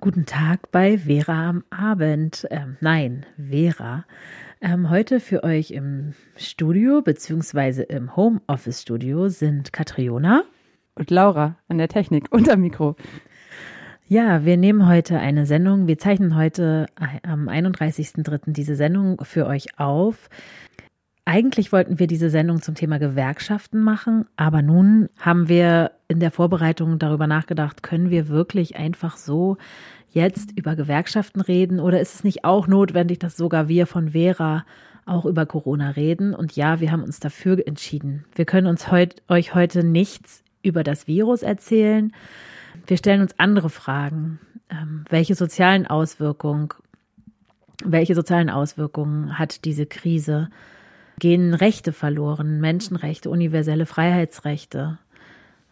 Guten Tag bei Vera am Abend. Ähm, nein, Vera. Ähm, heute für euch im Studio beziehungsweise im Homeoffice-Studio sind Katriona und Laura an der Technik und am Mikro. Ja, wir nehmen heute eine Sendung. Wir zeichnen heute am 31.03. diese Sendung für euch auf. Eigentlich wollten wir diese Sendung zum Thema Gewerkschaften machen, aber nun haben wir in der Vorbereitung darüber nachgedacht, können wir wirklich einfach so jetzt über Gewerkschaften reden oder ist es nicht auch notwendig, dass sogar wir von Vera auch über Corona reden? Und ja, wir haben uns dafür entschieden. Wir können uns heut, euch heute nichts über das Virus erzählen. Wir stellen uns andere Fragen. Ähm, welche sozialen Auswirkungen, welche sozialen Auswirkungen hat diese Krise? Gehen Rechte verloren, Menschenrechte, universelle Freiheitsrechte?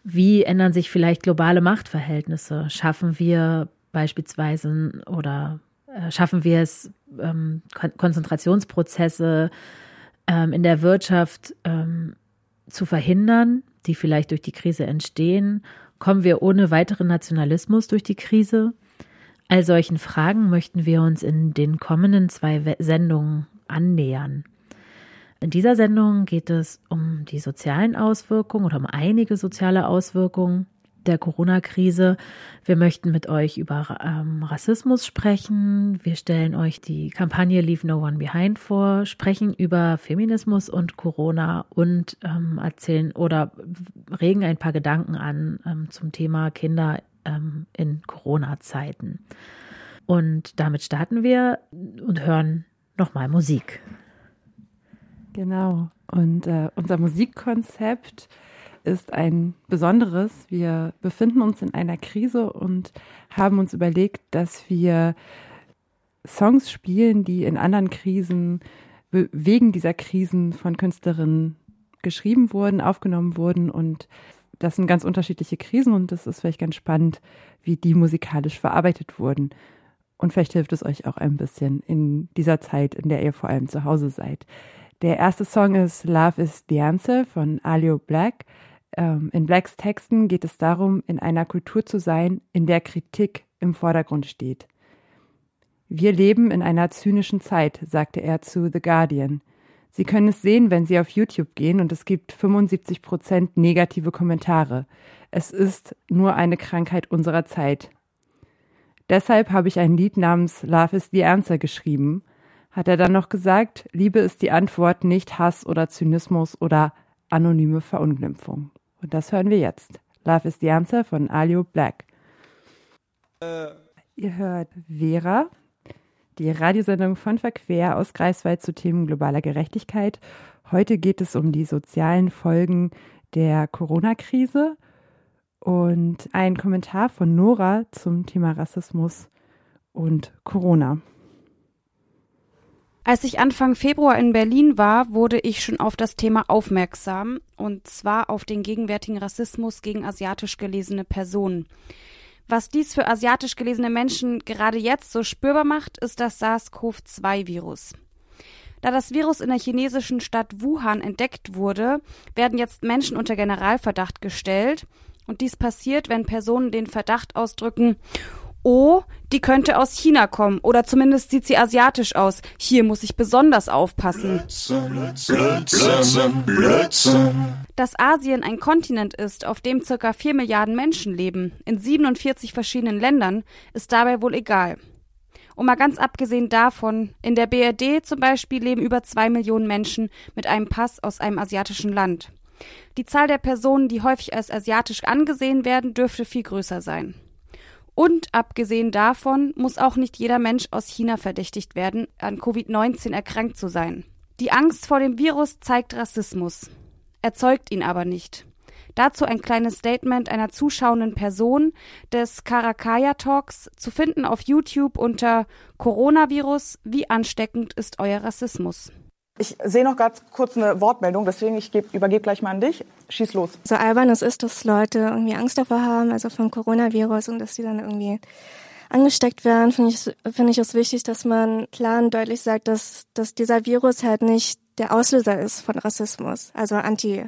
Wie ändern sich vielleicht globale Machtverhältnisse? Schaffen wir beispielsweise oder äh, schaffen wir es, ähm, Konzentrationsprozesse ähm, in der Wirtschaft ähm, zu verhindern, die vielleicht durch die Krise entstehen? Kommen wir ohne weiteren Nationalismus durch die Krise? All solchen Fragen möchten wir uns in den kommenden zwei Sendungen annähern. In dieser Sendung geht es um die sozialen Auswirkungen oder um einige soziale Auswirkungen der Corona-Krise. Wir möchten mit euch über ähm, Rassismus sprechen. Wir stellen euch die Kampagne Leave No One Behind vor, sprechen über Feminismus und Corona und ähm, erzählen oder regen ein paar Gedanken an ähm, zum Thema Kinder ähm, in Corona-Zeiten. Und damit starten wir und hören nochmal Musik. Genau. Und äh, unser Musikkonzept ist ein besonderes. Wir befinden uns in einer Krise und haben uns überlegt, dass wir Songs spielen, die in anderen Krisen, wegen dieser Krisen von Künstlerinnen geschrieben wurden, aufgenommen wurden. Und das sind ganz unterschiedliche Krisen und das ist vielleicht ganz spannend, wie die musikalisch verarbeitet wurden. Und vielleicht hilft es euch auch ein bisschen in dieser Zeit, in der ihr vor allem zu Hause seid. Der erste Song ist Love is the Answer von Alio Black. Ähm, in Blacks Texten geht es darum, in einer Kultur zu sein, in der Kritik im Vordergrund steht. Wir leben in einer zynischen Zeit, sagte er zu The Guardian. Sie können es sehen, wenn Sie auf YouTube gehen und es gibt 75 Prozent negative Kommentare. Es ist nur eine Krankheit unserer Zeit. Deshalb habe ich ein Lied namens Love is the Answer geschrieben hat er dann noch gesagt, Liebe ist die Antwort, nicht Hass oder Zynismus oder anonyme Verunglimpfung. Und das hören wir jetzt. Love is the Answer von Alio Black. Äh. Ihr hört Vera, die Radiosendung von Verquer aus Greifswald zu Themen globaler Gerechtigkeit. Heute geht es um die sozialen Folgen der Corona-Krise und ein Kommentar von Nora zum Thema Rassismus und Corona. Als ich Anfang Februar in Berlin war, wurde ich schon auf das Thema aufmerksam, und zwar auf den gegenwärtigen Rassismus gegen asiatisch gelesene Personen. Was dies für asiatisch gelesene Menschen gerade jetzt so spürbar macht, ist das SARS-CoV-2-Virus. Da das Virus in der chinesischen Stadt Wuhan entdeckt wurde, werden jetzt Menschen unter Generalverdacht gestellt. Und dies passiert, wenn Personen den Verdacht ausdrücken, oh, die könnte aus China kommen oder zumindest sieht sie asiatisch aus. Hier muss ich besonders aufpassen. Blödsinn, Blödsinn, Blödsinn. Dass Asien ein Kontinent ist, auf dem circa 4 Milliarden Menschen leben, in 47 verschiedenen Ländern, ist dabei wohl egal. Und mal ganz abgesehen davon, in der BRD zum Beispiel leben über zwei Millionen Menschen mit einem Pass aus einem asiatischen Land. Die Zahl der Personen, die häufig als asiatisch angesehen werden, dürfte viel größer sein. Und abgesehen davon muss auch nicht jeder Mensch aus China verdächtigt werden, an Covid-19 erkrankt zu sein. Die Angst vor dem Virus zeigt Rassismus, erzeugt ihn aber nicht. Dazu ein kleines Statement einer zuschauenden Person des Karakaya Talks zu finden auf YouTube unter Coronavirus, wie ansteckend ist euer Rassismus? Ich sehe noch ganz kurz eine Wortmeldung, deswegen ich geb, übergebe gleich mal an dich. Schieß los. So albern es ist, dass Leute irgendwie Angst davor haben, also vom Coronavirus und dass die dann irgendwie angesteckt werden, finde ich, finde ich es wichtig, dass man klar und deutlich sagt, dass, dass dieser Virus halt nicht der Auslöser ist von Rassismus, also anti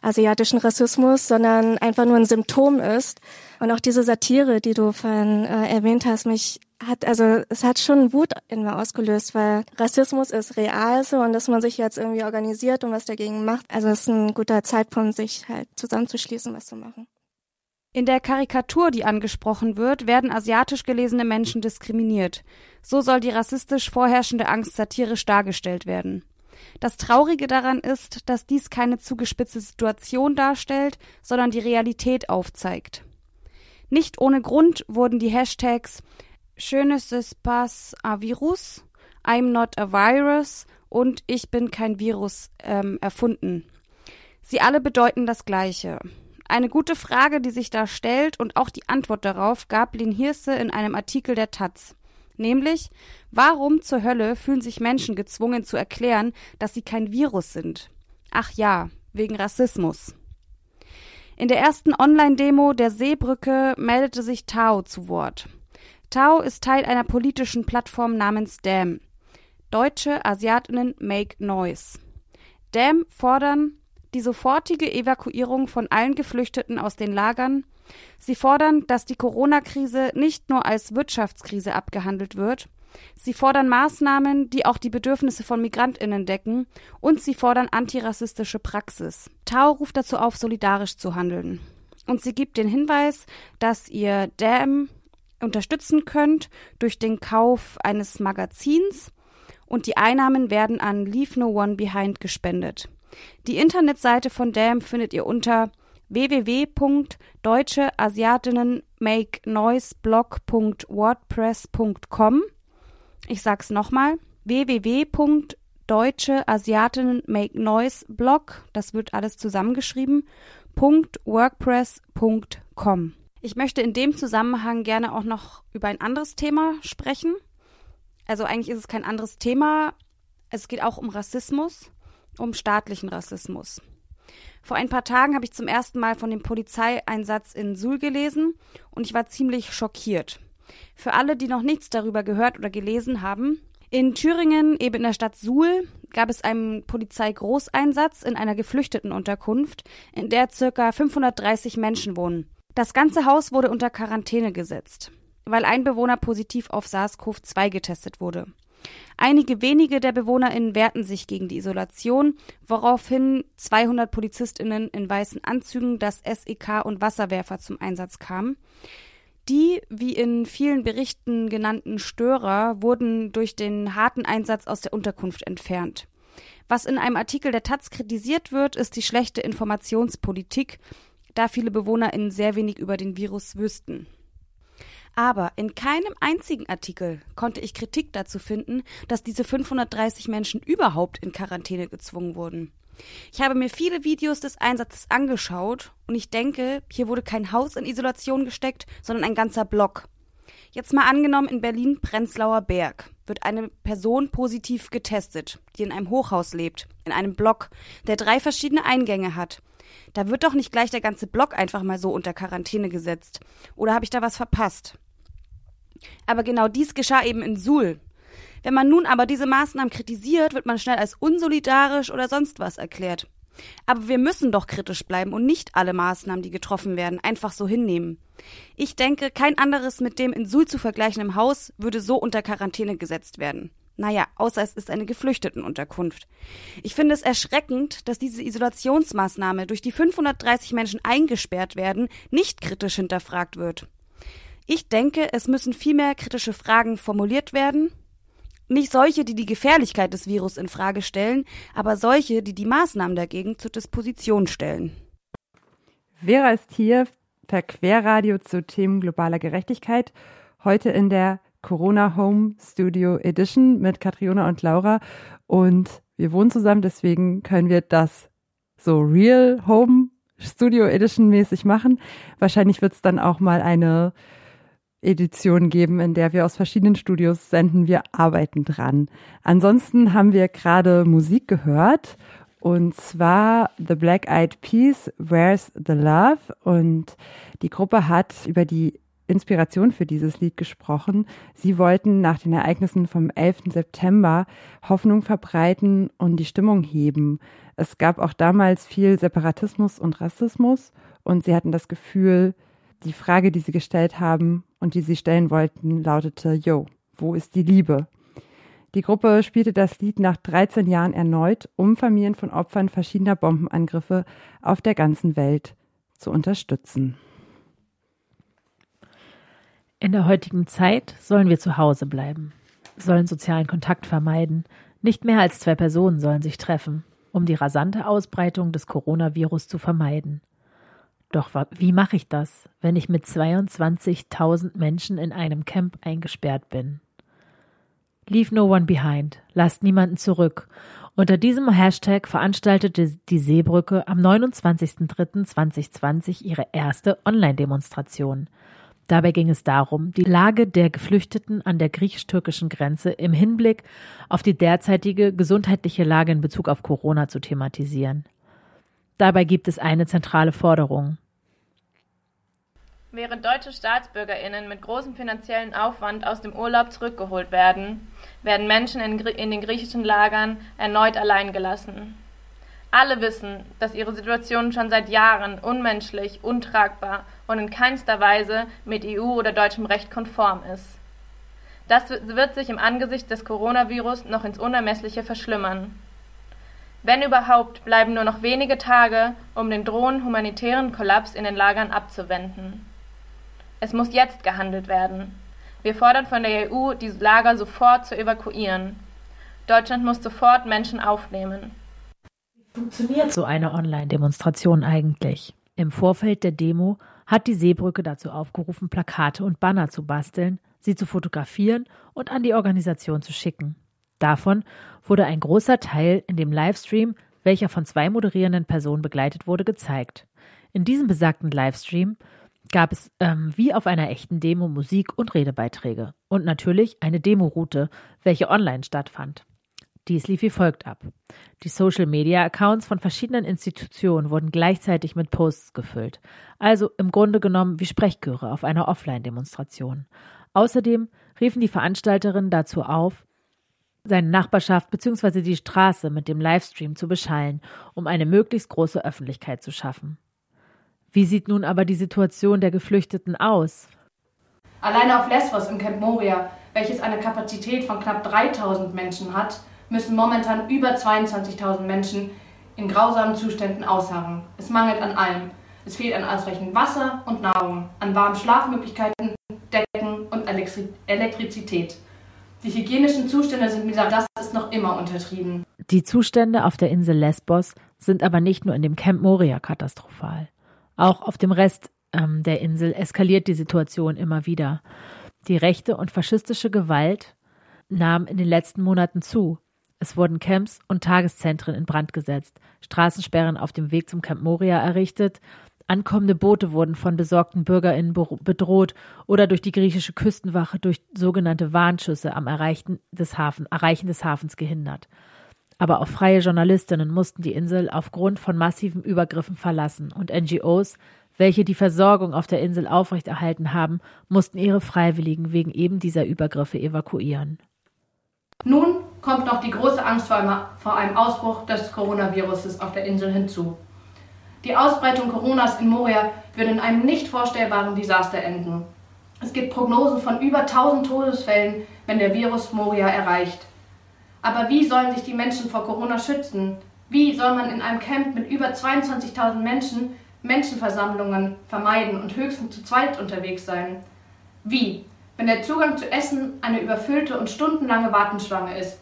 asiatischen Rassismus, sondern einfach nur ein Symptom ist. Und auch diese Satire, die du vorhin äh, erwähnt hast, mich hat, also es hat schon Wut in mir ausgelöst, weil Rassismus ist real so und dass man sich jetzt irgendwie organisiert und was dagegen macht. Also es ist ein guter Zeitpunkt, sich halt zusammenzuschließen, was zu machen. In der Karikatur, die angesprochen wird, werden asiatisch gelesene Menschen diskriminiert. So soll die rassistisch vorherrschende Angst satirisch dargestellt werden. Das Traurige daran ist, dass dies keine zugespitzte Situation darstellt, sondern die Realität aufzeigt. Nicht ohne Grund wurden die Hashtags Je ne sais pas un virus, I'm not a virus und Ich bin kein Virus ähm, erfunden. Sie alle bedeuten das Gleiche. Eine gute Frage, die sich da stellt und auch die Antwort darauf gab Lin Hirse in einem Artikel der Taz. Nämlich, warum zur Hölle fühlen sich Menschen gezwungen zu erklären, dass sie kein Virus sind? Ach ja, wegen Rassismus. In der ersten Online-Demo der Seebrücke meldete sich Tao zu Wort. Tao ist Teil einer politischen Plattform namens DAM. Deutsche Asiatinnen Make Noise. DAM fordern die sofortige Evakuierung von allen Geflüchteten aus den Lagern. Sie fordern, dass die Corona-Krise nicht nur als Wirtschaftskrise abgehandelt wird. Sie fordern Maßnahmen, die auch die Bedürfnisse von Migrantinnen decken, und sie fordern antirassistische Praxis. Tau ruft dazu auf, solidarisch zu handeln. Und sie gibt den Hinweis, dass ihr DAM unterstützen könnt durch den Kauf eines Magazins und die Einnahmen werden an Leave No One Behind gespendet. Die Internetseite von DAM findet ihr unter www.deutscheasiatinnenmakenoiseblog.wordpress.com. Ich sag's nochmal: www.deutscheasiatinnenmakenoiseblog, das wird alles zusammengeschrieben, .wordpress.com. Ich möchte in dem Zusammenhang gerne auch noch über ein anderes Thema sprechen. Also eigentlich ist es kein anderes Thema. Es geht auch um Rassismus um staatlichen Rassismus. Vor ein paar Tagen habe ich zum ersten Mal von dem Polizeieinsatz in Suhl gelesen und ich war ziemlich schockiert. Für alle, die noch nichts darüber gehört oder gelesen haben, in Thüringen, eben in der Stadt Suhl, gab es einen Polizeigroßeinsatz in einer Geflüchtetenunterkunft, in der circa 530 Menschen wohnen. Das ganze Haus wurde unter Quarantäne gesetzt, weil ein Bewohner positiv auf SARS-CoV-2 getestet wurde. Einige wenige der BewohnerInnen wehrten sich gegen die Isolation, woraufhin 200 PolizistInnen in weißen Anzügen, das SEK und Wasserwerfer zum Einsatz kamen. Die, wie in vielen Berichten genannten Störer, wurden durch den harten Einsatz aus der Unterkunft entfernt. Was in einem Artikel der Taz kritisiert wird, ist die schlechte Informationspolitik, da viele BewohnerInnen sehr wenig über den Virus wüssten. Aber in keinem einzigen Artikel konnte ich Kritik dazu finden, dass diese 530 Menschen überhaupt in Quarantäne gezwungen wurden. Ich habe mir viele Videos des Einsatzes angeschaut und ich denke, hier wurde kein Haus in Isolation gesteckt, sondern ein ganzer Block. Jetzt mal angenommen, in Berlin Prenzlauer Berg wird eine Person positiv getestet, die in einem Hochhaus lebt, in einem Block, der drei verschiedene Eingänge hat. Da wird doch nicht gleich der ganze Block einfach mal so unter Quarantäne gesetzt. Oder habe ich da was verpasst? Aber genau dies geschah eben in Suhl. Wenn man nun aber diese Maßnahmen kritisiert, wird man schnell als unsolidarisch oder sonst was erklärt. Aber wir müssen doch kritisch bleiben und nicht alle Maßnahmen, die getroffen werden, einfach so hinnehmen. Ich denke, kein anderes mit dem in Suhl zu vergleichenden Haus würde so unter Quarantäne gesetzt werden. Naja, außer es ist eine Geflüchtetenunterkunft. Ich finde es erschreckend, dass diese Isolationsmaßnahme, durch die 530 Menschen eingesperrt werden, nicht kritisch hinterfragt wird. Ich denke, es müssen viel mehr kritische Fragen formuliert werden. Nicht solche, die die Gefährlichkeit des Virus in Frage stellen, aber solche, die die Maßnahmen dagegen zur Disposition stellen. Vera ist hier per Querradio zu Themen globaler Gerechtigkeit. Heute in der Corona Home Studio Edition mit Katriona und Laura. Und wir wohnen zusammen, deswegen können wir das so Real Home Studio Edition mäßig machen. Wahrscheinlich wird es dann auch mal eine Edition geben, in der wir aus verschiedenen Studios senden. Wir arbeiten dran. Ansonsten haben wir gerade Musik gehört und zwar The Black Eyed Peas, Where's the Love? Und die Gruppe hat über die Inspiration für dieses Lied gesprochen. Sie wollten nach den Ereignissen vom 11. September Hoffnung verbreiten und die Stimmung heben. Es gab auch damals viel Separatismus und Rassismus und sie hatten das Gefühl, die Frage, die sie gestellt haben und die sie stellen wollten, lautete, Yo, wo ist die Liebe? Die Gruppe spielte das Lied nach 13 Jahren erneut, um Familien von Opfern verschiedener Bombenangriffe auf der ganzen Welt zu unterstützen. In der heutigen Zeit sollen wir zu Hause bleiben, sollen sozialen Kontakt vermeiden, nicht mehr als zwei Personen sollen sich treffen, um die rasante Ausbreitung des Coronavirus zu vermeiden. Doch wie mache ich das, wenn ich mit 22.000 Menschen in einem Camp eingesperrt bin? Leave no one behind, lasst niemanden zurück. Unter diesem Hashtag veranstaltete die Seebrücke am 29.03.2020 ihre erste Online-Demonstration. Dabei ging es darum, die Lage der Geflüchteten an der griechisch-türkischen Grenze im Hinblick auf die derzeitige gesundheitliche Lage in Bezug auf Corona zu thematisieren. Dabei gibt es eine zentrale Forderung. Während deutsche Staatsbürgerinnen mit großem finanziellen Aufwand aus dem Urlaub zurückgeholt werden, werden Menschen in, in den griechischen Lagern erneut allein gelassen. Alle wissen, dass ihre Situation schon seit Jahren unmenschlich, untragbar und in keinster Weise mit EU oder deutschem Recht konform ist. Das wird sich im Angesicht des Coronavirus noch ins Unermessliche verschlimmern. Wenn überhaupt, bleiben nur noch wenige Tage, um den drohenden humanitären Kollaps in den Lagern abzuwenden. Es muss jetzt gehandelt werden. Wir fordern von der EU, die Lager sofort zu evakuieren. Deutschland muss sofort Menschen aufnehmen. Funktioniert so eine Online-Demonstration eigentlich? Im Vorfeld der Demo hat die Seebrücke dazu aufgerufen, Plakate und Banner zu basteln, sie zu fotografieren und an die Organisation zu schicken. Davon wurde ein großer Teil in dem Livestream, welcher von zwei moderierenden Personen begleitet wurde, gezeigt. In diesem besagten Livestream gab es ähm, wie auf einer echten Demo Musik und Redebeiträge und natürlich eine Demoroute, welche online stattfand. Dies lief wie folgt ab. Die Social-Media-Accounts von verschiedenen Institutionen wurden gleichzeitig mit Posts gefüllt, also im Grunde genommen wie Sprechchöre auf einer Offline-Demonstration. Außerdem riefen die Veranstalterinnen dazu auf, seine Nachbarschaft bzw. die Straße mit dem Livestream zu beschallen, um eine möglichst große Öffentlichkeit zu schaffen. Wie sieht nun aber die Situation der Geflüchteten aus? Alleine auf Lesbos im Camp Moria, welches eine Kapazität von knapp 3000 Menschen hat, müssen momentan über 22.000 Menschen in grausamen Zuständen ausharren. Es mangelt an allem. Es fehlt an ausreichend Wasser und Nahrung, an warmen Schlafmöglichkeiten, Decken und Elektrizität. Die hygienischen Zustände sind mit das ist noch immer untertrieben. Die Zustände auf der Insel Lesbos sind aber nicht nur in dem Camp Moria katastrophal. Auch auf dem Rest ähm, der Insel eskaliert die Situation immer wieder. Die rechte und faschistische Gewalt nahm in den letzten Monaten zu. Es wurden Camps und Tageszentren in Brand gesetzt, Straßensperren auf dem Weg zum Camp Moria errichtet, ankommende Boote wurden von besorgten BürgerInnen bedroht oder durch die griechische Küstenwache durch sogenannte Warnschüsse am Erreichen des, Hafen, Erreichen des Hafens gehindert. Aber auch freie Journalistinnen mussten die Insel aufgrund von massiven Übergriffen verlassen und NGOs, welche die Versorgung auf der Insel aufrechterhalten haben, mussten ihre Freiwilligen wegen eben dieser Übergriffe evakuieren. Nun kommt noch die große Angst vor einem Ausbruch des Coronaviruses auf der Insel hinzu. Die Ausbreitung Coronas in Moria wird in einem nicht vorstellbaren Desaster enden. Es gibt Prognosen von über 1000 Todesfällen, wenn der Virus Moria erreicht. Aber wie sollen sich die Menschen vor Corona schützen? Wie soll man in einem Camp mit über 22.000 Menschen Menschenversammlungen vermeiden und höchstens zu zweit unterwegs sein? Wie, wenn der Zugang zu Essen eine überfüllte und stundenlange Wartenschlange ist?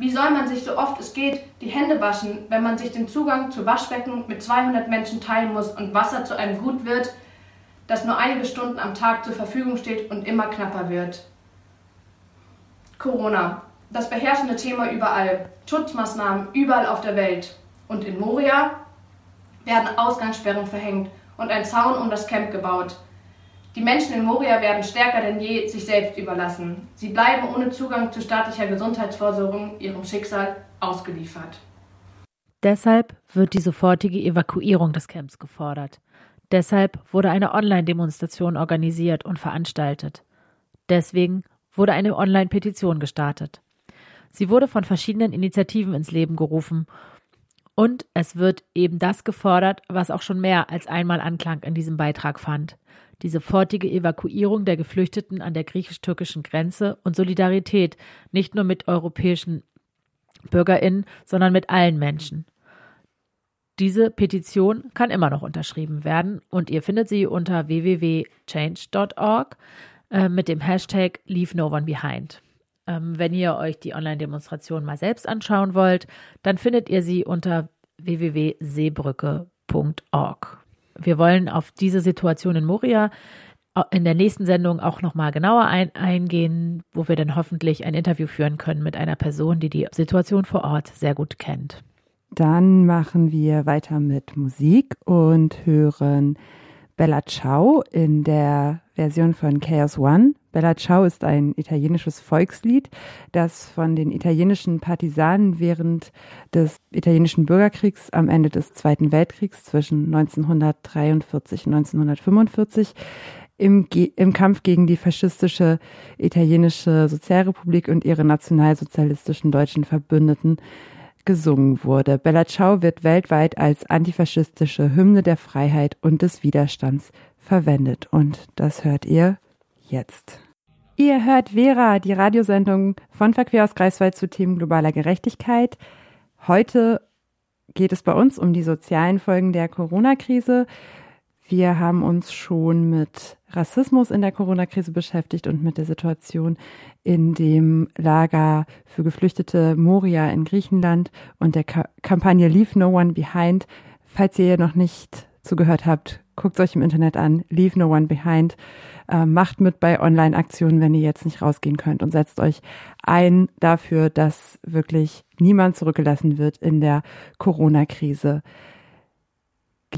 Wie soll man sich so oft es geht die Hände waschen, wenn man sich den Zugang zu Waschbecken mit 200 Menschen teilen muss und Wasser zu einem Gut wird, das nur einige Stunden am Tag zur Verfügung steht und immer knapper wird? Corona das beherrschende Thema überall. Schutzmaßnahmen überall auf der Welt. Und in Moria werden Ausgangssperren verhängt und ein Zaun um das Camp gebaut. Die Menschen in Moria werden stärker denn je sich selbst überlassen. Sie bleiben ohne Zugang zu staatlicher Gesundheitsversorgung ihrem Schicksal ausgeliefert. Deshalb wird die sofortige Evakuierung des Camps gefordert. Deshalb wurde eine Online-Demonstration organisiert und veranstaltet. Deswegen wurde eine Online-Petition gestartet. Sie wurde von verschiedenen Initiativen ins Leben gerufen Und es wird eben das gefordert, was auch schon mehr als einmal Anklang in diesem Beitrag fand. Die sofortige Evakuierung der Geflüchteten an der griechisch-türkischen Grenze und Solidarität nicht nur mit europäischen BürgerInnen, sondern mit allen Menschen. Diese Petition kann immer noch unterschrieben werden und ihr findet sie unter www.change.org äh, mit dem Hashtag Leave No One Behind. Ähm, wenn ihr euch die Online-Demonstration mal selbst anschauen wollt, dann findet ihr sie unter www.seebrücke.org. Wir wollen auf diese Situation in Moria in der nächsten Sendung auch nochmal genauer ein, eingehen, wo wir dann hoffentlich ein Interview führen können mit einer Person, die die Situation vor Ort sehr gut kennt. Dann machen wir weiter mit Musik und hören Bella Ciao in der Version von Chaos One. Bella Ciao ist ein italienisches Volkslied, das von den italienischen Partisanen während des italienischen Bürgerkriegs am Ende des Zweiten Weltkriegs zwischen 1943 und 1945 im, im Kampf gegen die faschistische italienische Sozialrepublik und ihre nationalsozialistischen deutschen Verbündeten gesungen wurde. Bella Ciao wird weltweit als antifaschistische Hymne der Freiheit und des Widerstands verwendet. Und das hört ihr jetzt. Ihr hört Vera, die Radiosendung von Verquer aus Greifswald zu Themen globaler Gerechtigkeit. Heute geht es bei uns um die sozialen Folgen der Corona-Krise. Wir haben uns schon mit Rassismus in der Corona-Krise beschäftigt und mit der Situation in dem Lager für Geflüchtete Moria in Griechenland und der Ka Kampagne Leave No One Behind. Falls ihr noch nicht zugehört habt, guckt euch im Internet an, Leave No One Behind. Äh, macht mit bei Online-Aktionen, wenn ihr jetzt nicht rausgehen könnt und setzt euch ein dafür, dass wirklich niemand zurückgelassen wird in der Corona-Krise.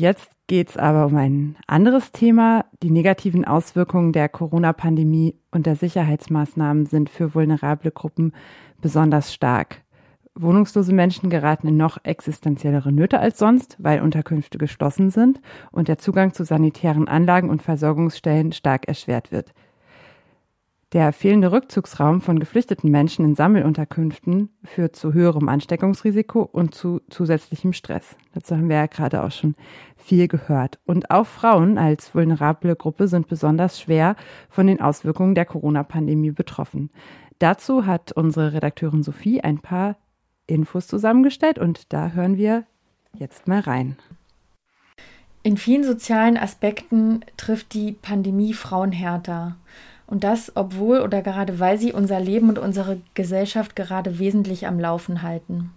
Jetzt geht es aber um ein anderes Thema. Die negativen Auswirkungen der Corona-Pandemie und der Sicherheitsmaßnahmen sind für vulnerable Gruppen besonders stark. Wohnungslose Menschen geraten in noch existenziellere Nöte als sonst, weil Unterkünfte geschlossen sind und der Zugang zu sanitären Anlagen und Versorgungsstellen stark erschwert wird. Der fehlende Rückzugsraum von geflüchteten Menschen in Sammelunterkünften führt zu höherem Ansteckungsrisiko und zu zusätzlichem Stress. Dazu haben wir ja gerade auch schon viel gehört. Und auch Frauen als vulnerable Gruppe sind besonders schwer von den Auswirkungen der Corona-Pandemie betroffen. Dazu hat unsere Redakteurin Sophie ein paar Infos zusammengestellt und da hören wir jetzt mal rein. In vielen sozialen Aspekten trifft die Pandemie Frauen härter. Und das, obwohl oder gerade weil sie unser Leben und unsere Gesellschaft gerade wesentlich am Laufen halten.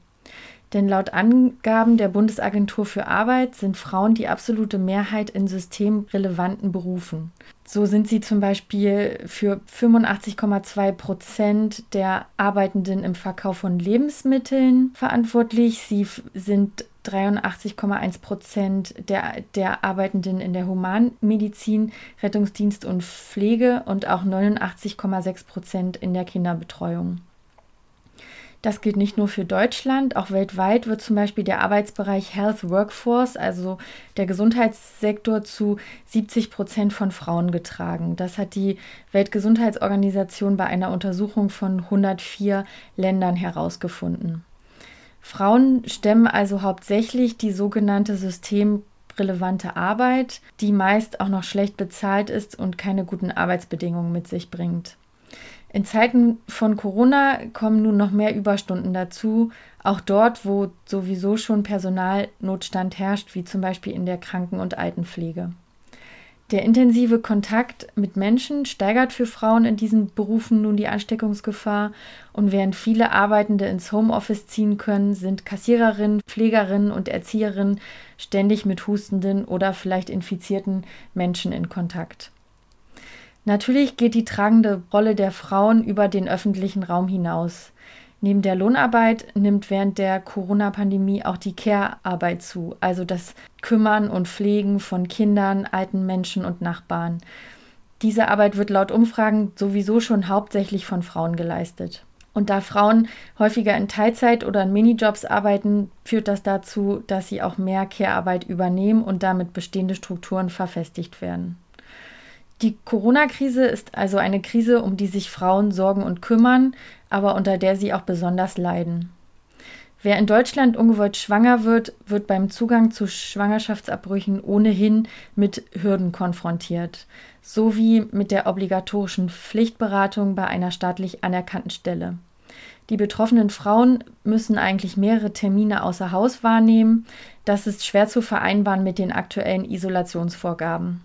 Denn laut Angaben der Bundesagentur für Arbeit sind Frauen die absolute Mehrheit in systemrelevanten Berufen. So sind sie zum Beispiel für 85,2 Prozent der Arbeitenden im Verkauf von Lebensmitteln verantwortlich. Sie sind 83,1 Prozent der, der Arbeitenden in der Humanmedizin, Rettungsdienst und Pflege und auch 89,6 Prozent in der Kinderbetreuung. Das gilt nicht nur für Deutschland, auch weltweit wird zum Beispiel der Arbeitsbereich Health Workforce, also der Gesundheitssektor, zu 70 Prozent von Frauen getragen. Das hat die Weltgesundheitsorganisation bei einer Untersuchung von 104 Ländern herausgefunden. Frauen stemmen also hauptsächlich die sogenannte systemrelevante Arbeit, die meist auch noch schlecht bezahlt ist und keine guten Arbeitsbedingungen mit sich bringt. In Zeiten von Corona kommen nun noch mehr Überstunden dazu, auch dort, wo sowieso schon Personalnotstand herrscht, wie zum Beispiel in der Kranken- und Altenpflege. Der intensive Kontakt mit Menschen steigert für Frauen in diesen Berufen nun die Ansteckungsgefahr und während viele Arbeitende ins Homeoffice ziehen können, sind Kassiererinnen, Pflegerinnen und Erzieherinnen ständig mit hustenden oder vielleicht infizierten Menschen in Kontakt. Natürlich geht die tragende Rolle der Frauen über den öffentlichen Raum hinaus. Neben der Lohnarbeit nimmt während der Corona-Pandemie auch die Care-Arbeit zu, also das Kümmern und Pflegen von Kindern, alten Menschen und Nachbarn. Diese Arbeit wird laut Umfragen sowieso schon hauptsächlich von Frauen geleistet. Und da Frauen häufiger in Teilzeit oder in Minijobs arbeiten, führt das dazu, dass sie auch mehr Care-Arbeit übernehmen und damit bestehende Strukturen verfestigt werden. Die Corona-Krise ist also eine Krise, um die sich Frauen sorgen und kümmern, aber unter der sie auch besonders leiden. Wer in Deutschland ungewollt schwanger wird, wird beim Zugang zu Schwangerschaftsabbrüchen ohnehin mit Hürden konfrontiert, sowie mit der obligatorischen Pflichtberatung bei einer staatlich anerkannten Stelle. Die betroffenen Frauen müssen eigentlich mehrere Termine außer Haus wahrnehmen. Das ist schwer zu vereinbaren mit den aktuellen Isolationsvorgaben.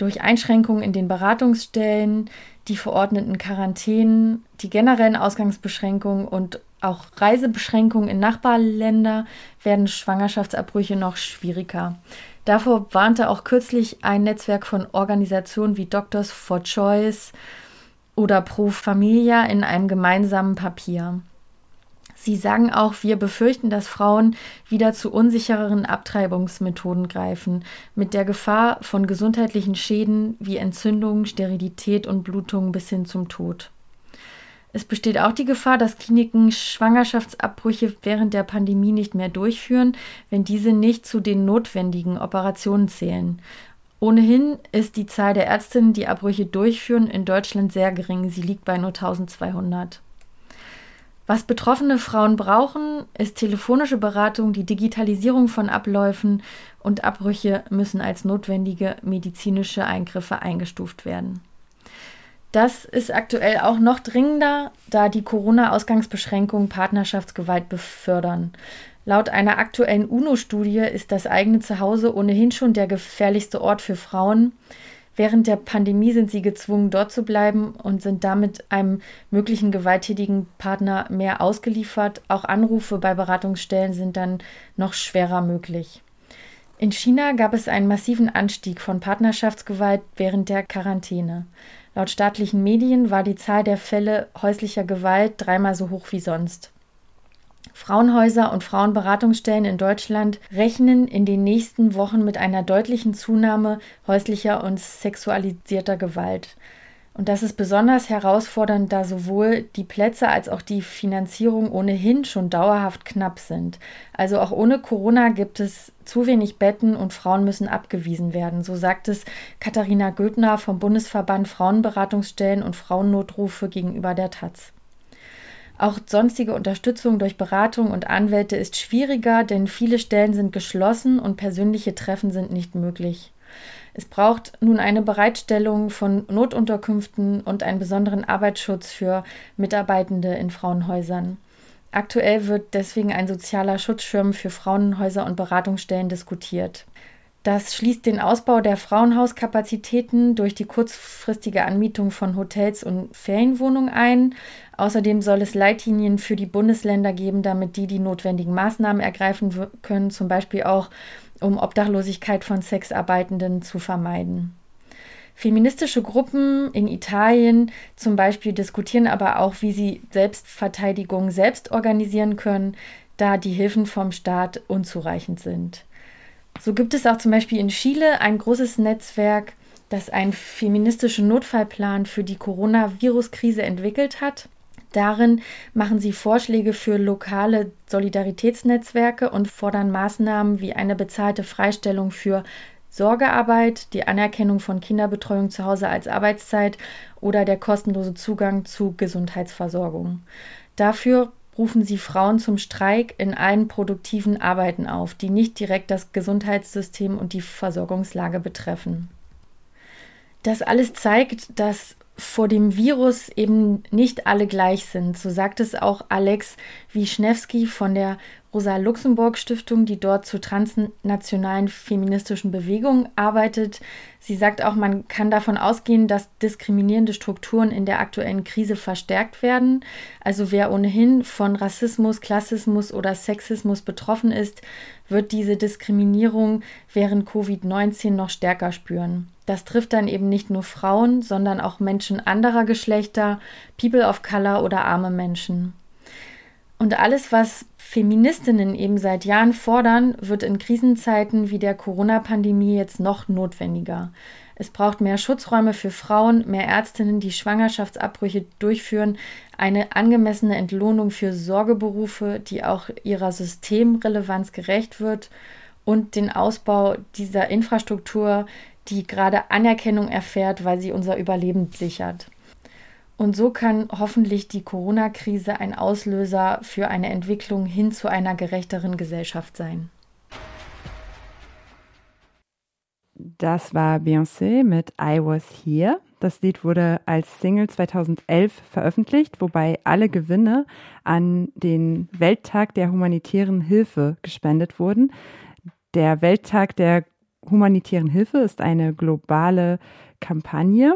Durch Einschränkungen in den Beratungsstellen, die verordneten Quarantänen, die generellen Ausgangsbeschränkungen und auch Reisebeschränkungen in Nachbarländer werden Schwangerschaftsabbrüche noch schwieriger. Davor warnte auch kürzlich ein Netzwerk von Organisationen wie Doctors for Choice oder Pro Familia in einem gemeinsamen Papier. Sie sagen auch, wir befürchten, dass Frauen wieder zu unsichereren Abtreibungsmethoden greifen, mit der Gefahr von gesundheitlichen Schäden wie Entzündung, Sterilität und Blutung bis hin zum Tod. Es besteht auch die Gefahr, dass Kliniken Schwangerschaftsabbrüche während der Pandemie nicht mehr durchführen, wenn diese nicht zu den notwendigen Operationen zählen. Ohnehin ist die Zahl der Ärztinnen, die Abbrüche durchführen, in Deutschland sehr gering. Sie liegt bei nur 1200. Was betroffene Frauen brauchen, ist telefonische Beratung, die Digitalisierung von Abläufen und Abbrüche müssen als notwendige medizinische Eingriffe eingestuft werden. Das ist aktuell auch noch dringender, da die Corona-Ausgangsbeschränkungen Partnerschaftsgewalt befördern. Laut einer aktuellen UNO-Studie ist das eigene Zuhause ohnehin schon der gefährlichste Ort für Frauen. Während der Pandemie sind sie gezwungen, dort zu bleiben und sind damit einem möglichen gewalttätigen Partner mehr ausgeliefert. Auch Anrufe bei Beratungsstellen sind dann noch schwerer möglich. In China gab es einen massiven Anstieg von Partnerschaftsgewalt während der Quarantäne. Laut staatlichen Medien war die Zahl der Fälle häuslicher Gewalt dreimal so hoch wie sonst. Frauenhäuser und Frauenberatungsstellen in Deutschland rechnen in den nächsten Wochen mit einer deutlichen Zunahme häuslicher und sexualisierter Gewalt. Und das ist besonders herausfordernd, da sowohl die Plätze als auch die Finanzierung ohnehin schon dauerhaft knapp sind. Also auch ohne Corona gibt es zu wenig Betten und Frauen müssen abgewiesen werden. So sagt es Katharina Göthner vom Bundesverband Frauenberatungsstellen und Frauennotrufe gegenüber der Taz. Auch sonstige Unterstützung durch Beratung und Anwälte ist schwieriger, denn viele Stellen sind geschlossen und persönliche Treffen sind nicht möglich. Es braucht nun eine Bereitstellung von Notunterkünften und einen besonderen Arbeitsschutz für Mitarbeitende in Frauenhäusern. Aktuell wird deswegen ein sozialer Schutzschirm für Frauenhäuser und Beratungsstellen diskutiert. Das schließt den Ausbau der Frauenhauskapazitäten durch die kurzfristige Anmietung von Hotels und Ferienwohnungen ein. Außerdem soll es Leitlinien für die Bundesländer geben, damit die die notwendigen Maßnahmen ergreifen können, zum Beispiel auch um Obdachlosigkeit von Sexarbeitenden zu vermeiden. Feministische Gruppen in Italien zum Beispiel diskutieren aber auch, wie sie Selbstverteidigung selbst organisieren können, da die Hilfen vom Staat unzureichend sind. So gibt es auch zum Beispiel in Chile ein großes Netzwerk, das einen feministischen Notfallplan für die Coronavirus-Krise entwickelt hat. Darin machen sie Vorschläge für lokale Solidaritätsnetzwerke und fordern Maßnahmen wie eine bezahlte Freistellung für Sorgearbeit, die Anerkennung von Kinderbetreuung zu Hause als Arbeitszeit oder der kostenlose Zugang zu Gesundheitsversorgung. Dafür rufen sie Frauen zum Streik in allen produktiven Arbeiten auf, die nicht direkt das Gesundheitssystem und die Versorgungslage betreffen. Das alles zeigt, dass vor dem Virus eben nicht alle gleich sind. So sagt es auch Alex Wischnewski von der Rosa-Luxemburg-Stiftung, die dort zur transnationalen feministischen Bewegung arbeitet. Sie sagt auch, man kann davon ausgehen, dass diskriminierende Strukturen in der aktuellen Krise verstärkt werden. Also wer ohnehin von Rassismus, Klassismus oder Sexismus betroffen ist, wird diese Diskriminierung während Covid-19 noch stärker spüren. Das trifft dann eben nicht nur Frauen, sondern auch Menschen anderer Geschlechter, People of Color oder arme Menschen. Und alles, was Feministinnen eben seit Jahren fordern, wird in Krisenzeiten wie der Corona-Pandemie jetzt noch notwendiger. Es braucht mehr Schutzräume für Frauen, mehr Ärztinnen, die Schwangerschaftsabbrüche durchführen, eine angemessene Entlohnung für Sorgeberufe, die auch ihrer Systemrelevanz gerecht wird und den Ausbau dieser Infrastruktur, die gerade Anerkennung erfährt, weil sie unser Überleben sichert. Und so kann hoffentlich die Corona-Krise ein Auslöser für eine Entwicklung hin zu einer gerechteren Gesellschaft sein. Das war Beyoncé mit I Was Here. Das Lied wurde als Single 2011 veröffentlicht, wobei alle Gewinne an den Welttag der humanitären Hilfe gespendet wurden. Der Welttag der humanitären Hilfe ist eine globale Kampagne,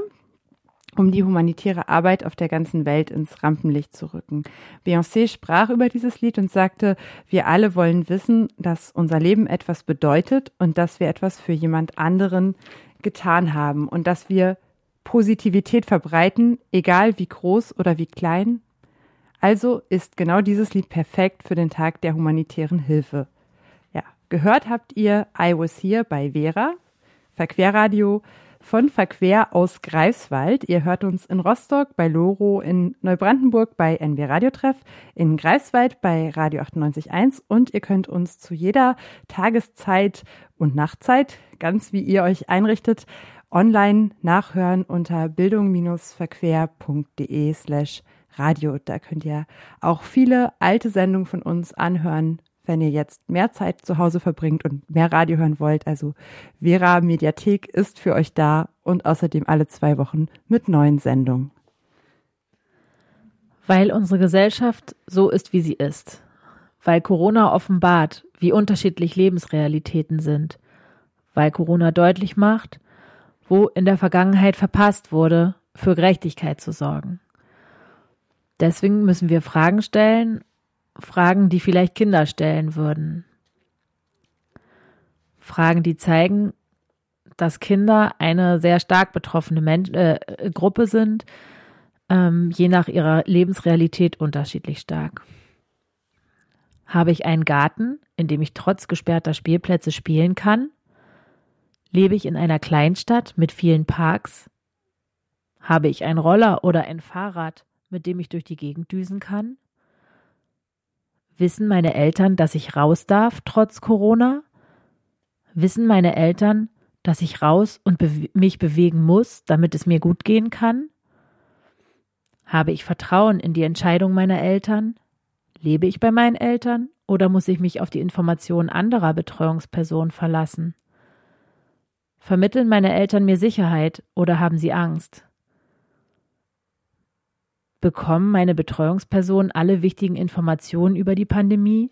um die humanitäre Arbeit auf der ganzen Welt ins Rampenlicht zu rücken. Beyoncé sprach über dieses Lied und sagte, wir alle wollen wissen, dass unser Leben etwas bedeutet und dass wir etwas für jemand anderen getan haben und dass wir Positivität verbreiten, egal wie groß oder wie klein. Also ist genau dieses Lied perfekt für den Tag der humanitären Hilfe. Gehört habt ihr I Was Here bei Vera, Verquerradio von Verquer aus Greifswald. Ihr hört uns in Rostock bei Loro, in Neubrandenburg bei NW Radiotreff, in Greifswald bei Radio 98.1 und ihr könnt uns zu jeder Tageszeit und Nachtzeit, ganz wie ihr euch einrichtet, online nachhören unter bildung-verquer.de slash radio. Da könnt ihr auch viele alte Sendungen von uns anhören, wenn ihr jetzt mehr Zeit zu Hause verbringt und mehr Radio hören wollt. Also Vera Mediathek ist für euch da und außerdem alle zwei Wochen mit neuen Sendungen. Weil unsere Gesellschaft so ist, wie sie ist. Weil Corona offenbart, wie unterschiedlich Lebensrealitäten sind. Weil Corona deutlich macht, wo in der Vergangenheit verpasst wurde, für Gerechtigkeit zu sorgen. Deswegen müssen wir Fragen stellen, Fragen, die vielleicht Kinder stellen würden. Fragen, die zeigen, dass Kinder eine sehr stark betroffene Men äh, Gruppe sind, ähm, je nach ihrer Lebensrealität unterschiedlich stark. Habe ich einen Garten, in dem ich trotz gesperrter Spielplätze spielen kann? Lebe ich in einer Kleinstadt mit vielen Parks? Habe ich einen Roller oder ein Fahrrad, mit dem ich durch die Gegend düsen kann? Wissen meine Eltern, dass ich raus darf, trotz Corona? Wissen meine Eltern, dass ich raus und be mich bewegen muss, damit es mir gut gehen kann? Habe ich Vertrauen in die Entscheidung meiner Eltern? Lebe ich bei meinen Eltern oder muss ich mich auf die Informationen anderer Betreuungspersonen verlassen? Vermitteln meine Eltern mir Sicherheit oder haben sie Angst? Bekommen meine Betreuungspersonen alle wichtigen Informationen über die Pandemie?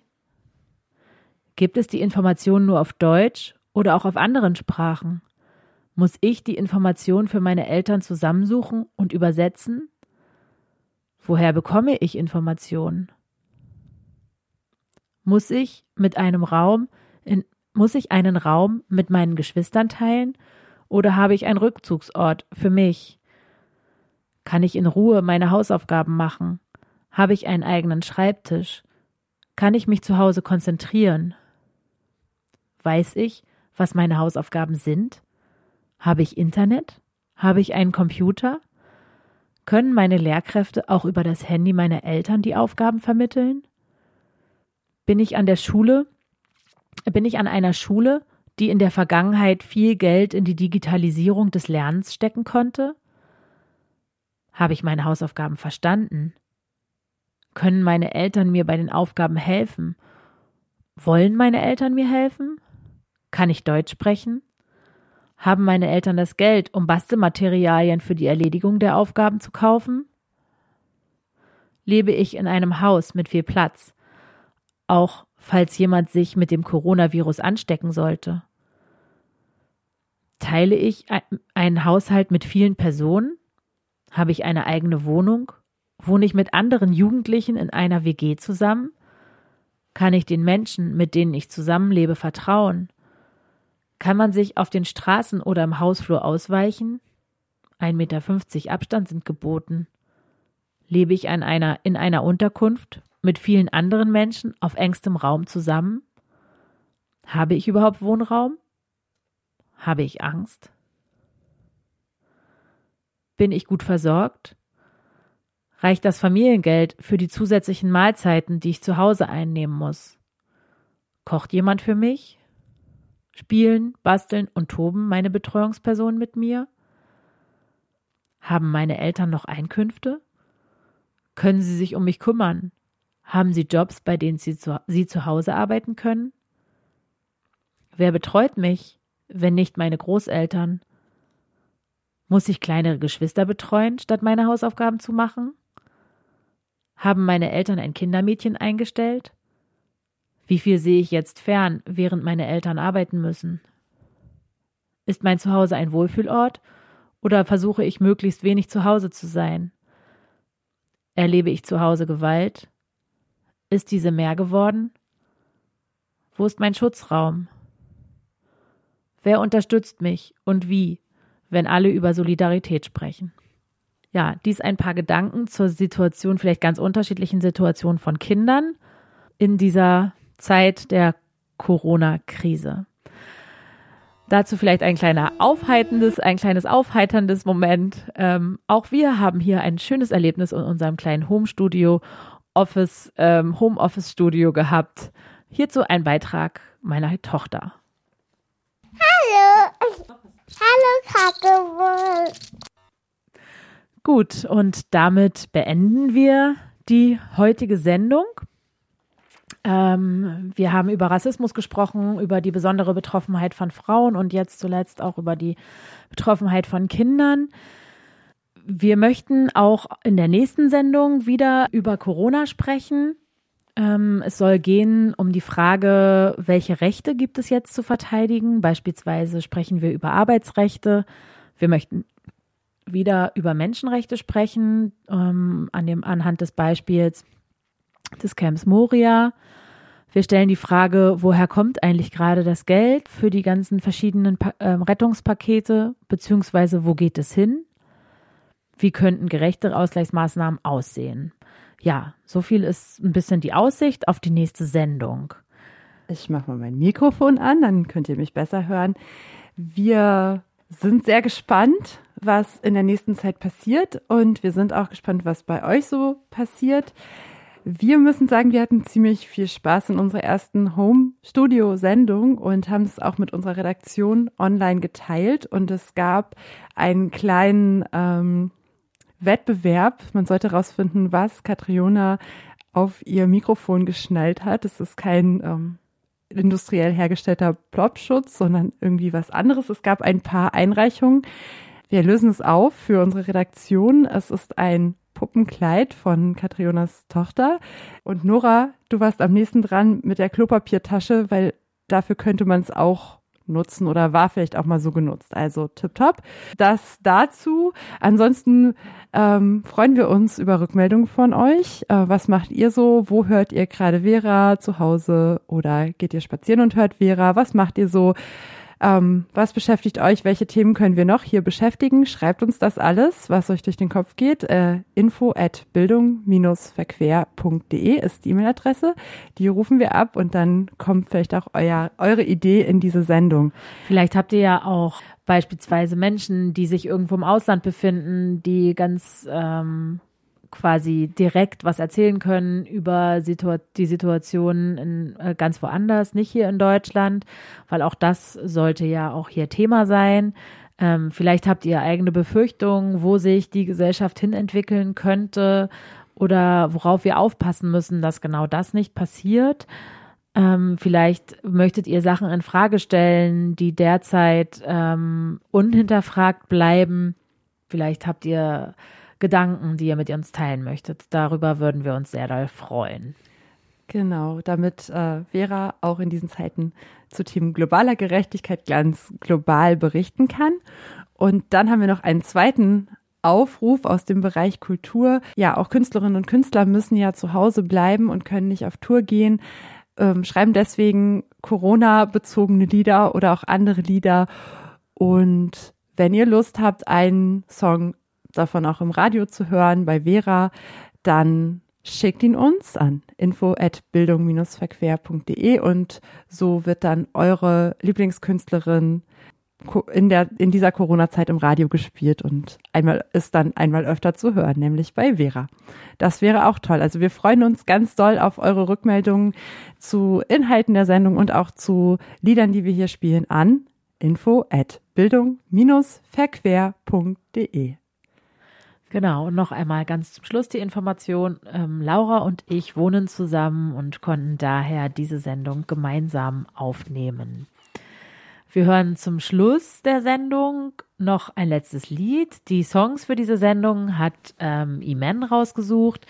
Gibt es die Informationen nur auf Deutsch oder auch auf anderen Sprachen? Muss ich die Informationen für meine Eltern zusammensuchen und übersetzen? Woher bekomme ich Informationen? Muss ich mit einem Raum in, muss ich einen Raum mit meinen Geschwistern teilen oder habe ich einen Rückzugsort für mich? Kann ich in Ruhe meine Hausaufgaben machen? Habe ich einen eigenen Schreibtisch? Kann ich mich zu Hause konzentrieren? Weiß ich, was meine Hausaufgaben sind? Habe ich Internet? Habe ich einen Computer? Können meine Lehrkräfte auch über das Handy meiner Eltern die Aufgaben vermitteln? Bin ich an der Schule bin ich an einer Schule, die in der Vergangenheit viel Geld in die Digitalisierung des Lernens stecken konnte? Habe ich meine Hausaufgaben verstanden? Können meine Eltern mir bei den Aufgaben helfen? Wollen meine Eltern mir helfen? Kann ich Deutsch sprechen? Haben meine Eltern das Geld, um Bastelmaterialien für die Erledigung der Aufgaben zu kaufen? Lebe ich in einem Haus mit viel Platz, auch falls jemand sich mit dem Coronavirus anstecken sollte? Teile ich einen Haushalt mit vielen Personen? Habe ich eine eigene Wohnung? Wohne ich mit anderen Jugendlichen in einer WG zusammen? Kann ich den Menschen, mit denen ich zusammenlebe, vertrauen? Kann man sich auf den Straßen oder im Hausflur ausweichen? 1,50 Meter Abstand sind geboten. Lebe ich an einer, in einer Unterkunft mit vielen anderen Menschen auf engstem Raum zusammen? Habe ich überhaupt Wohnraum? Habe ich Angst? Bin ich gut versorgt? Reicht das Familiengeld für die zusätzlichen Mahlzeiten, die ich zu Hause einnehmen muss? Kocht jemand für mich? Spielen, basteln und toben meine Betreuungspersonen mit mir? Haben meine Eltern noch Einkünfte? Können sie sich um mich kümmern? Haben sie Jobs, bei denen sie zu, sie zu Hause arbeiten können? Wer betreut mich, wenn nicht meine Großeltern? Muss ich kleinere Geschwister betreuen, statt meine Hausaufgaben zu machen? Haben meine Eltern ein Kindermädchen eingestellt? Wie viel sehe ich jetzt fern, während meine Eltern arbeiten müssen? Ist mein Zuhause ein Wohlfühlort oder versuche ich möglichst wenig zu Hause zu sein? Erlebe ich zu Hause Gewalt? Ist diese mehr geworden? Wo ist mein Schutzraum? Wer unterstützt mich und wie, wenn alle über Solidarität sprechen? Ja, dies ein paar Gedanken zur Situation, vielleicht ganz unterschiedlichen Situation von Kindern in dieser Zeit der Corona-Krise. Dazu vielleicht ein kleiner aufheitendes, ein kleines aufheiterndes Moment. Ähm, auch wir haben hier ein schönes Erlebnis in unserem kleinen Home-Studio, Office, ähm, Home-Office-Studio gehabt. Hierzu ein Beitrag meiner Tochter. Hallo. Hallo, Kacke. Gut, und damit beenden wir die heutige Sendung. Ähm, wir haben über Rassismus gesprochen, über die besondere Betroffenheit von Frauen und jetzt zuletzt auch über die Betroffenheit von Kindern. Wir möchten auch in der nächsten Sendung wieder über Corona sprechen. Ähm, es soll gehen um die Frage, welche Rechte gibt es jetzt zu verteidigen. Beispielsweise sprechen wir über Arbeitsrechte. Wir möchten wieder über Menschenrechte sprechen, ähm, an dem, anhand des Beispiels des Camps Moria. Wir stellen die Frage, woher kommt eigentlich gerade das Geld für die ganzen verschiedenen pa äh, Rettungspakete, beziehungsweise wo geht es hin? Wie könnten gerechte Ausgleichsmaßnahmen aussehen? Ja, so viel ist ein bisschen die Aussicht auf die nächste Sendung. Ich mache mal mein Mikrofon an, dann könnt ihr mich besser hören. Wir sind sehr gespannt, was in der nächsten Zeit passiert und wir sind auch gespannt, was bei euch so passiert. Wir müssen sagen, wir hatten ziemlich viel Spaß in unserer ersten Home-Studio-Sendung und haben es auch mit unserer Redaktion online geteilt. Und es gab einen kleinen ähm, Wettbewerb. Man sollte herausfinden, was Katriona auf ihr Mikrofon geschnallt hat. Es ist kein ähm, industriell hergestellter Plopschutz, sondern irgendwie was anderes. Es gab ein paar Einreichungen. Wir lösen es auf für unsere Redaktion. Es ist ein Puppenkleid von Katrionas Tochter. Und Nora, du warst am nächsten dran mit der Klopapiertasche, weil dafür könnte man es auch nutzen oder war vielleicht auch mal so genutzt. Also tipptopp. Das dazu. Ansonsten ähm, freuen wir uns über Rückmeldungen von euch. Äh, was macht ihr so? Wo hört ihr gerade Vera zu Hause oder geht ihr spazieren und hört Vera? Was macht ihr so? Ähm, was beschäftigt euch? Welche Themen können wir noch hier beschäftigen? Schreibt uns das alles, was euch durch den Kopf geht. Äh, info at bildung-verquer.de ist die E-Mail-Adresse. Die rufen wir ab und dann kommt vielleicht auch euer, eure Idee in diese Sendung. Vielleicht habt ihr ja auch beispielsweise Menschen, die sich irgendwo im Ausland befinden, die ganz ähm, quasi direkt was erzählen können über Situa die Situation in, äh, ganz woanders, nicht hier in Deutschland, weil auch das sollte ja auch hier Thema sein. Ähm, vielleicht habt ihr eigene Befürchtungen, wo sich die Gesellschaft hinentwickeln könnte oder worauf wir aufpassen müssen, dass genau das nicht passiert. Ähm, vielleicht möchtet ihr Sachen in Frage stellen, die derzeit ähm, unhinterfragt bleiben. Vielleicht habt ihr Gedanken, die ihr mit uns teilen möchtet. Darüber würden wir uns sehr doll freuen. Genau, damit äh, Vera auch in diesen Zeiten zu Themen globaler Gerechtigkeit ganz global berichten kann. Und dann haben wir noch einen zweiten Aufruf aus dem Bereich Kultur. Ja, auch Künstlerinnen und Künstler müssen ja zu Hause bleiben und können nicht auf Tour gehen, ähm, schreiben deswegen Corona-bezogene Lieder oder auch andere Lieder. Und wenn ihr Lust habt, einen Song davon auch im Radio zu hören bei Vera, dann schickt ihn uns an info at bildung-verquer.de und so wird dann eure Lieblingskünstlerin in der in dieser Corona-Zeit im Radio gespielt und einmal ist dann einmal öfter zu hören, nämlich bei Vera. Das wäre auch toll. Also wir freuen uns ganz doll auf eure Rückmeldungen zu Inhalten der Sendung und auch zu Liedern, die wir hier spielen an info at bildung-verquer.de. Genau, und noch einmal ganz zum Schluss die Information. Ähm, Laura und ich wohnen zusammen und konnten daher diese Sendung gemeinsam aufnehmen. Wir hören zum Schluss der Sendung noch ein letztes Lied. Die Songs für diese Sendung hat ähm, Imen rausgesucht.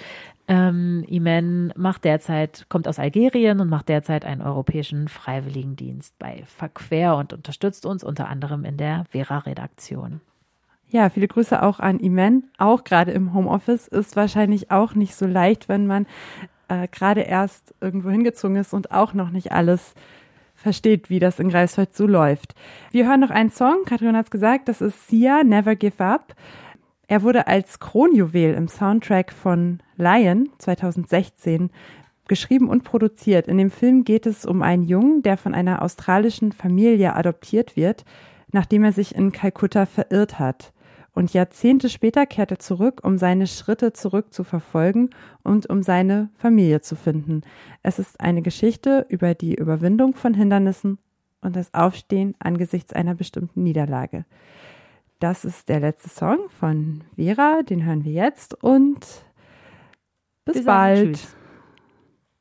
Ähm, Imen macht derzeit, kommt aus Algerien und macht derzeit einen europäischen Freiwilligendienst bei Verquer und unterstützt uns unter anderem in der Vera-Redaktion. Ja, viele Grüße auch an Imen. Auch gerade im Homeoffice ist wahrscheinlich auch nicht so leicht, wenn man äh, gerade erst irgendwo hingezogen ist und auch noch nicht alles versteht, wie das in Greifswald so läuft. Wir hören noch einen Song. Katrin hat es gesagt, das ist Sia, Never Give Up. Er wurde als Kronjuwel im Soundtrack von Lion 2016 geschrieben und produziert. In dem Film geht es um einen Jungen, der von einer australischen Familie adoptiert wird, nachdem er sich in Kalkutta verirrt hat und Jahrzehnte später kehrt er zurück, um seine Schritte zurück zu verfolgen und um seine Familie zu finden. Es ist eine Geschichte über die Überwindung von Hindernissen und das Aufstehen angesichts einer bestimmten Niederlage. Das ist der letzte Song von Vera, den hören wir jetzt und bis bald. Tschüss.